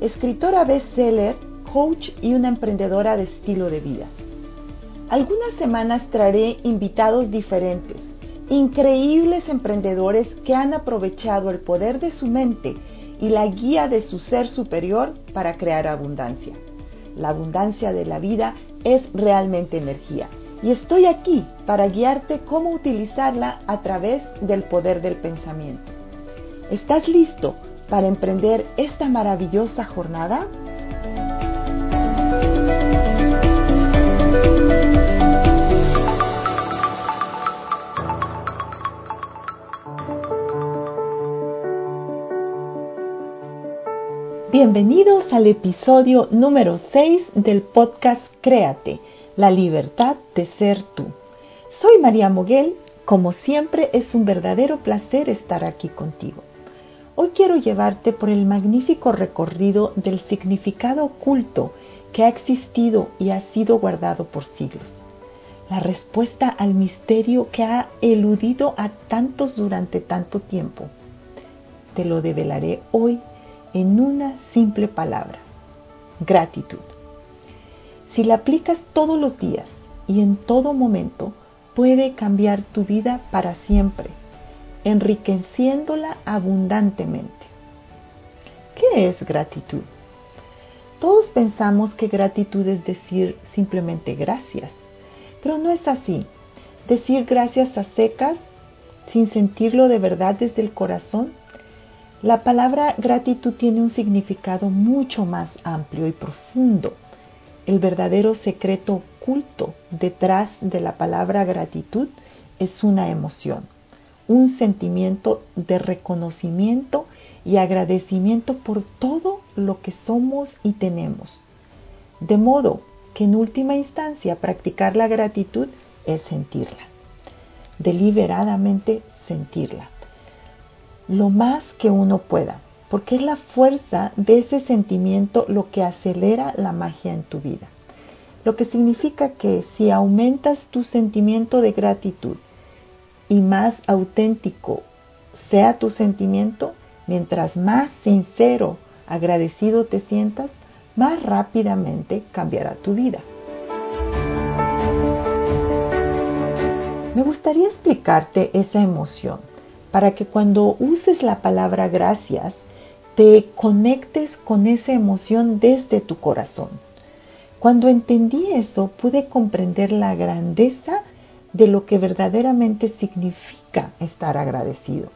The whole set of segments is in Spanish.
escritora bestseller, coach y una emprendedora de estilo de vida. Algunas semanas traeré invitados diferentes, increíbles emprendedores que han aprovechado el poder de su mente y la guía de su ser superior para crear abundancia. La abundancia de la vida es realmente energía y estoy aquí para guiarte cómo utilizarla a través del poder del pensamiento. ¿Estás listo para emprender esta maravillosa jornada? Bienvenidos al episodio número 6 del podcast Créate, la libertad de ser tú. Soy María Moguel, como siempre es un verdadero placer estar aquí contigo. Hoy quiero llevarte por el magnífico recorrido del significado oculto que ha existido y ha sido guardado por siglos. La respuesta al misterio que ha eludido a tantos durante tanto tiempo. Te lo develaré hoy en una simple palabra, gratitud. Si la aplicas todos los días y en todo momento, puede cambiar tu vida para siempre, enriqueciéndola abundantemente. ¿Qué es gratitud? Todos pensamos que gratitud es decir simplemente gracias, pero no es así. Decir gracias a secas, sin sentirlo de verdad desde el corazón, la palabra gratitud tiene un significado mucho más amplio y profundo. El verdadero secreto oculto detrás de la palabra gratitud es una emoción, un sentimiento de reconocimiento y agradecimiento por todo lo que somos y tenemos. De modo que en última instancia practicar la gratitud es sentirla, deliberadamente sentirla lo más que uno pueda, porque es la fuerza de ese sentimiento lo que acelera la magia en tu vida. Lo que significa que si aumentas tu sentimiento de gratitud y más auténtico sea tu sentimiento, mientras más sincero, agradecido te sientas, más rápidamente cambiará tu vida. Me gustaría explicarte esa emoción para que cuando uses la palabra gracias, te conectes con esa emoción desde tu corazón. Cuando entendí eso, pude comprender la grandeza de lo que verdaderamente significa estar agradecido.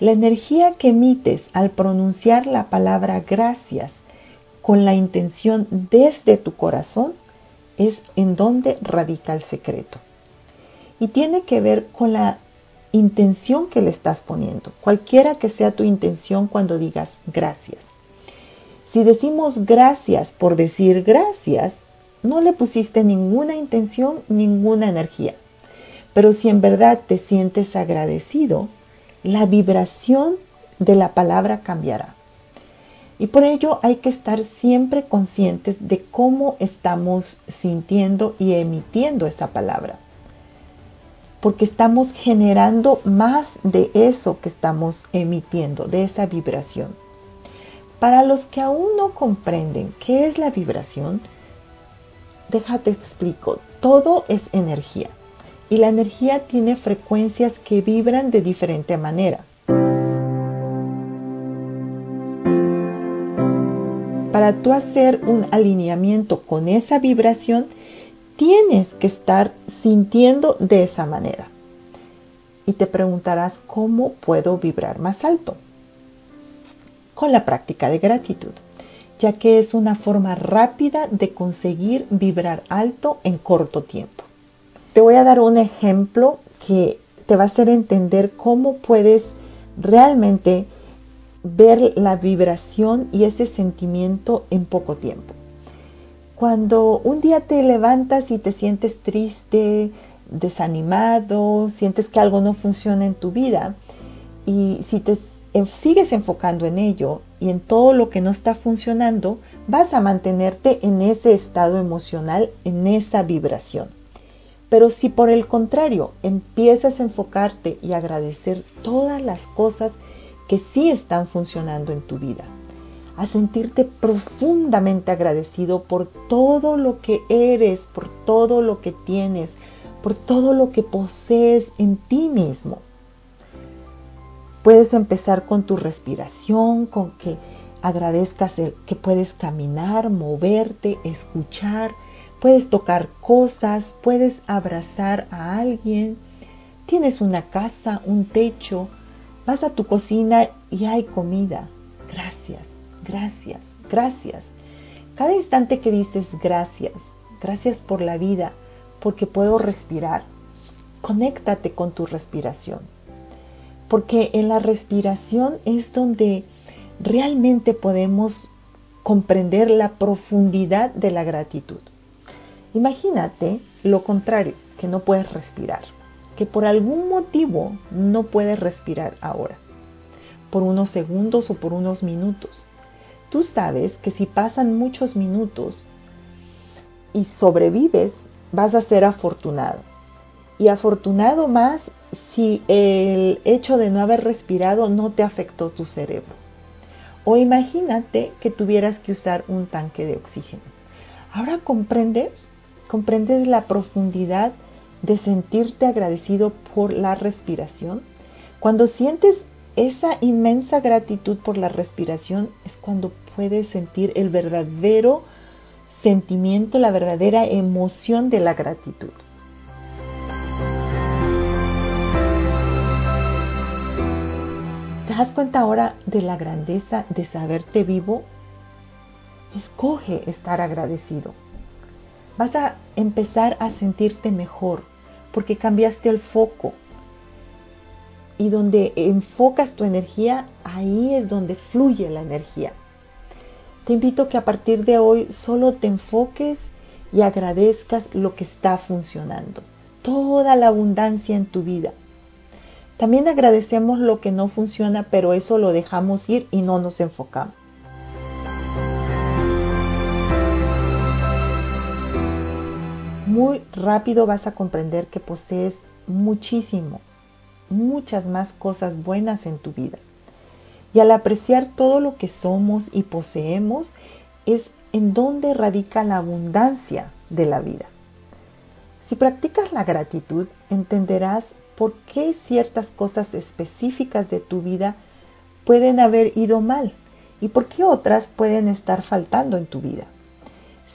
La energía que emites al pronunciar la palabra gracias con la intención desde tu corazón es en donde radica el secreto. Y tiene que ver con la intención que le estás poniendo, cualquiera que sea tu intención cuando digas gracias. Si decimos gracias por decir gracias, no le pusiste ninguna intención, ninguna energía. Pero si en verdad te sientes agradecido, la vibración de la palabra cambiará. Y por ello hay que estar siempre conscientes de cómo estamos sintiendo y emitiendo esa palabra porque estamos generando más de eso que estamos emitiendo, de esa vibración. Para los que aún no comprenden qué es la vibración, déjate explico, todo es energía y la energía tiene frecuencias que vibran de diferente manera. Para tú hacer un alineamiento con esa vibración, tienes que estar sintiendo de esa manera. Y te preguntarás, ¿cómo puedo vibrar más alto? Con la práctica de gratitud, ya que es una forma rápida de conseguir vibrar alto en corto tiempo. Te voy a dar un ejemplo que te va a hacer entender cómo puedes realmente ver la vibración y ese sentimiento en poco tiempo. Cuando un día te levantas y te sientes triste, desanimado, sientes que algo no funciona en tu vida y si te sigues enfocando en ello y en todo lo que no está funcionando, vas a mantenerte en ese estado emocional, en esa vibración. Pero si por el contrario empiezas a enfocarte y agradecer todas las cosas que sí están funcionando en tu vida, a sentirte profundamente agradecido por todo lo que eres, por todo lo que tienes, por todo lo que posees en ti mismo. Puedes empezar con tu respiración, con que agradezcas que puedes caminar, moverte, escuchar, puedes tocar cosas, puedes abrazar a alguien, tienes una casa, un techo, vas a tu cocina y hay comida. Gracias gracias, gracias. Cada instante que dices gracias, gracias por la vida, porque puedo respirar, conéctate con tu respiración. Porque en la respiración es donde realmente podemos comprender la profundidad de la gratitud. Imagínate lo contrario, que no puedes respirar, que por algún motivo no puedes respirar ahora, por unos segundos o por unos minutos. Tú sabes que si pasan muchos minutos y sobrevives, vas a ser afortunado. Y afortunado más si el hecho de no haber respirado no te afectó tu cerebro. O imagínate que tuvieras que usar un tanque de oxígeno. Ahora comprendes, comprendes la profundidad de sentirte agradecido por la respiración. Cuando sientes esa inmensa gratitud por la respiración es cuando puedes sentir el verdadero sentimiento, la verdadera emoción de la gratitud. ¿Te das cuenta ahora de la grandeza de saberte vivo? Escoge estar agradecido. Vas a empezar a sentirte mejor porque cambiaste el foco, y donde enfocas tu energía, ahí es donde fluye la energía. Te invito que a partir de hoy solo te enfoques y agradezcas lo que está funcionando, toda la abundancia en tu vida. También agradecemos lo que no funciona, pero eso lo dejamos ir y no nos enfocamos. Muy rápido vas a comprender que posees muchísimo, muchas más cosas buenas en tu vida. Y al apreciar todo lo que somos y poseemos, es en donde radica la abundancia de la vida. Si practicas la gratitud, entenderás por qué ciertas cosas específicas de tu vida pueden haber ido mal y por qué otras pueden estar faltando en tu vida.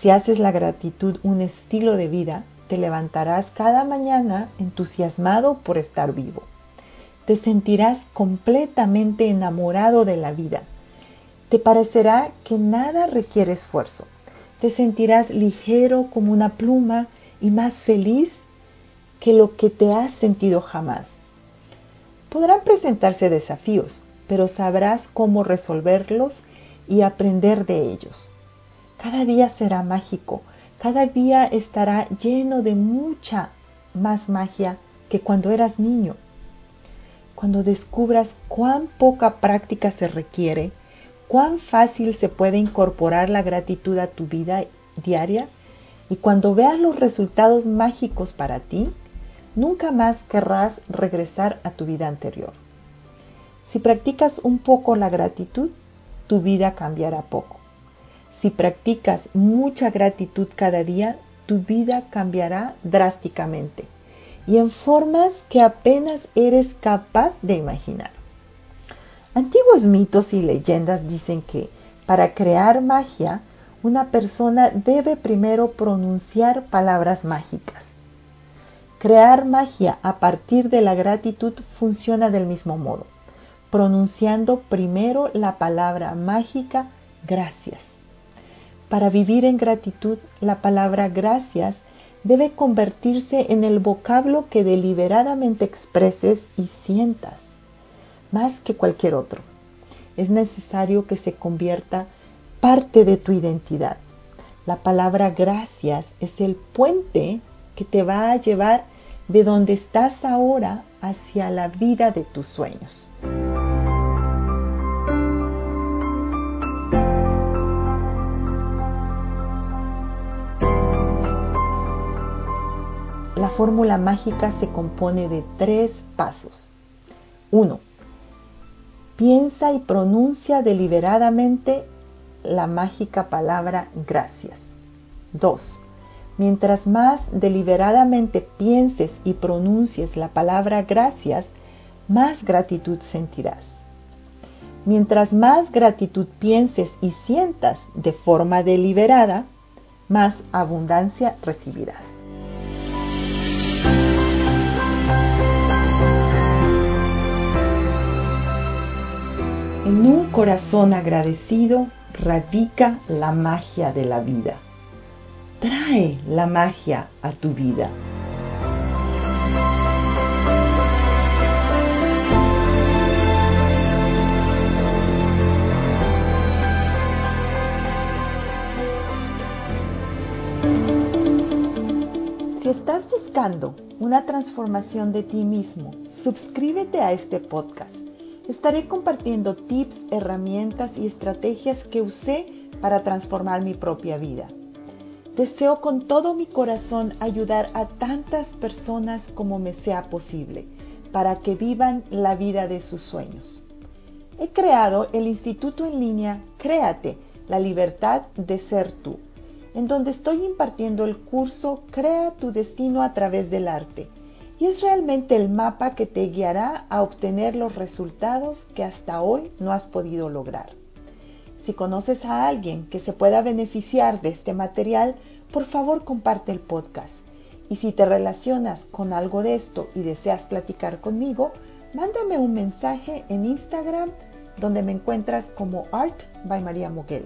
Si haces la gratitud un estilo de vida, te levantarás cada mañana entusiasmado por estar vivo te sentirás completamente enamorado de la vida. Te parecerá que nada requiere esfuerzo. Te sentirás ligero como una pluma y más feliz que lo que te has sentido jamás. Podrán presentarse desafíos, pero sabrás cómo resolverlos y aprender de ellos. Cada día será mágico, cada día estará lleno de mucha más magia que cuando eras niño cuando descubras cuán poca práctica se requiere, cuán fácil se puede incorporar la gratitud a tu vida diaria y cuando veas los resultados mágicos para ti, nunca más querrás regresar a tu vida anterior. Si practicas un poco la gratitud, tu vida cambiará poco. Si practicas mucha gratitud cada día, tu vida cambiará drásticamente y en formas que apenas eres capaz de imaginar. Antiguos mitos y leyendas dicen que para crear magia, una persona debe primero pronunciar palabras mágicas. Crear magia a partir de la gratitud funciona del mismo modo, pronunciando primero la palabra mágica gracias. Para vivir en gratitud, la palabra gracias debe convertirse en el vocablo que deliberadamente expreses y sientas, más que cualquier otro. Es necesario que se convierta parte de tu identidad. La palabra gracias es el puente que te va a llevar de donde estás ahora hacia la vida de tus sueños. Fórmula mágica se compone de tres pasos. 1. Piensa y pronuncia deliberadamente la mágica palabra gracias. 2. Mientras más deliberadamente pienses y pronuncies la palabra gracias, más gratitud sentirás. Mientras más gratitud pienses y sientas de forma deliberada, más abundancia recibirás. En un corazón agradecido radica la magia de la vida trae la magia a tu vida. Una transformación de ti mismo, suscríbete a este podcast. Estaré compartiendo tips, herramientas y estrategias que usé para transformar mi propia vida. Deseo con todo mi corazón ayudar a tantas personas como me sea posible para que vivan la vida de sus sueños. He creado el Instituto en línea Créate, la libertad de ser tú, en donde estoy impartiendo el curso Crea tu destino a través del arte. Y es realmente el mapa que te guiará a obtener los resultados que hasta hoy no has podido lograr. Si conoces a alguien que se pueda beneficiar de este material, por favor comparte el podcast. Y si te relacionas con algo de esto y deseas platicar conmigo, mándame un mensaje en Instagram donde me encuentras como Art by María Muguel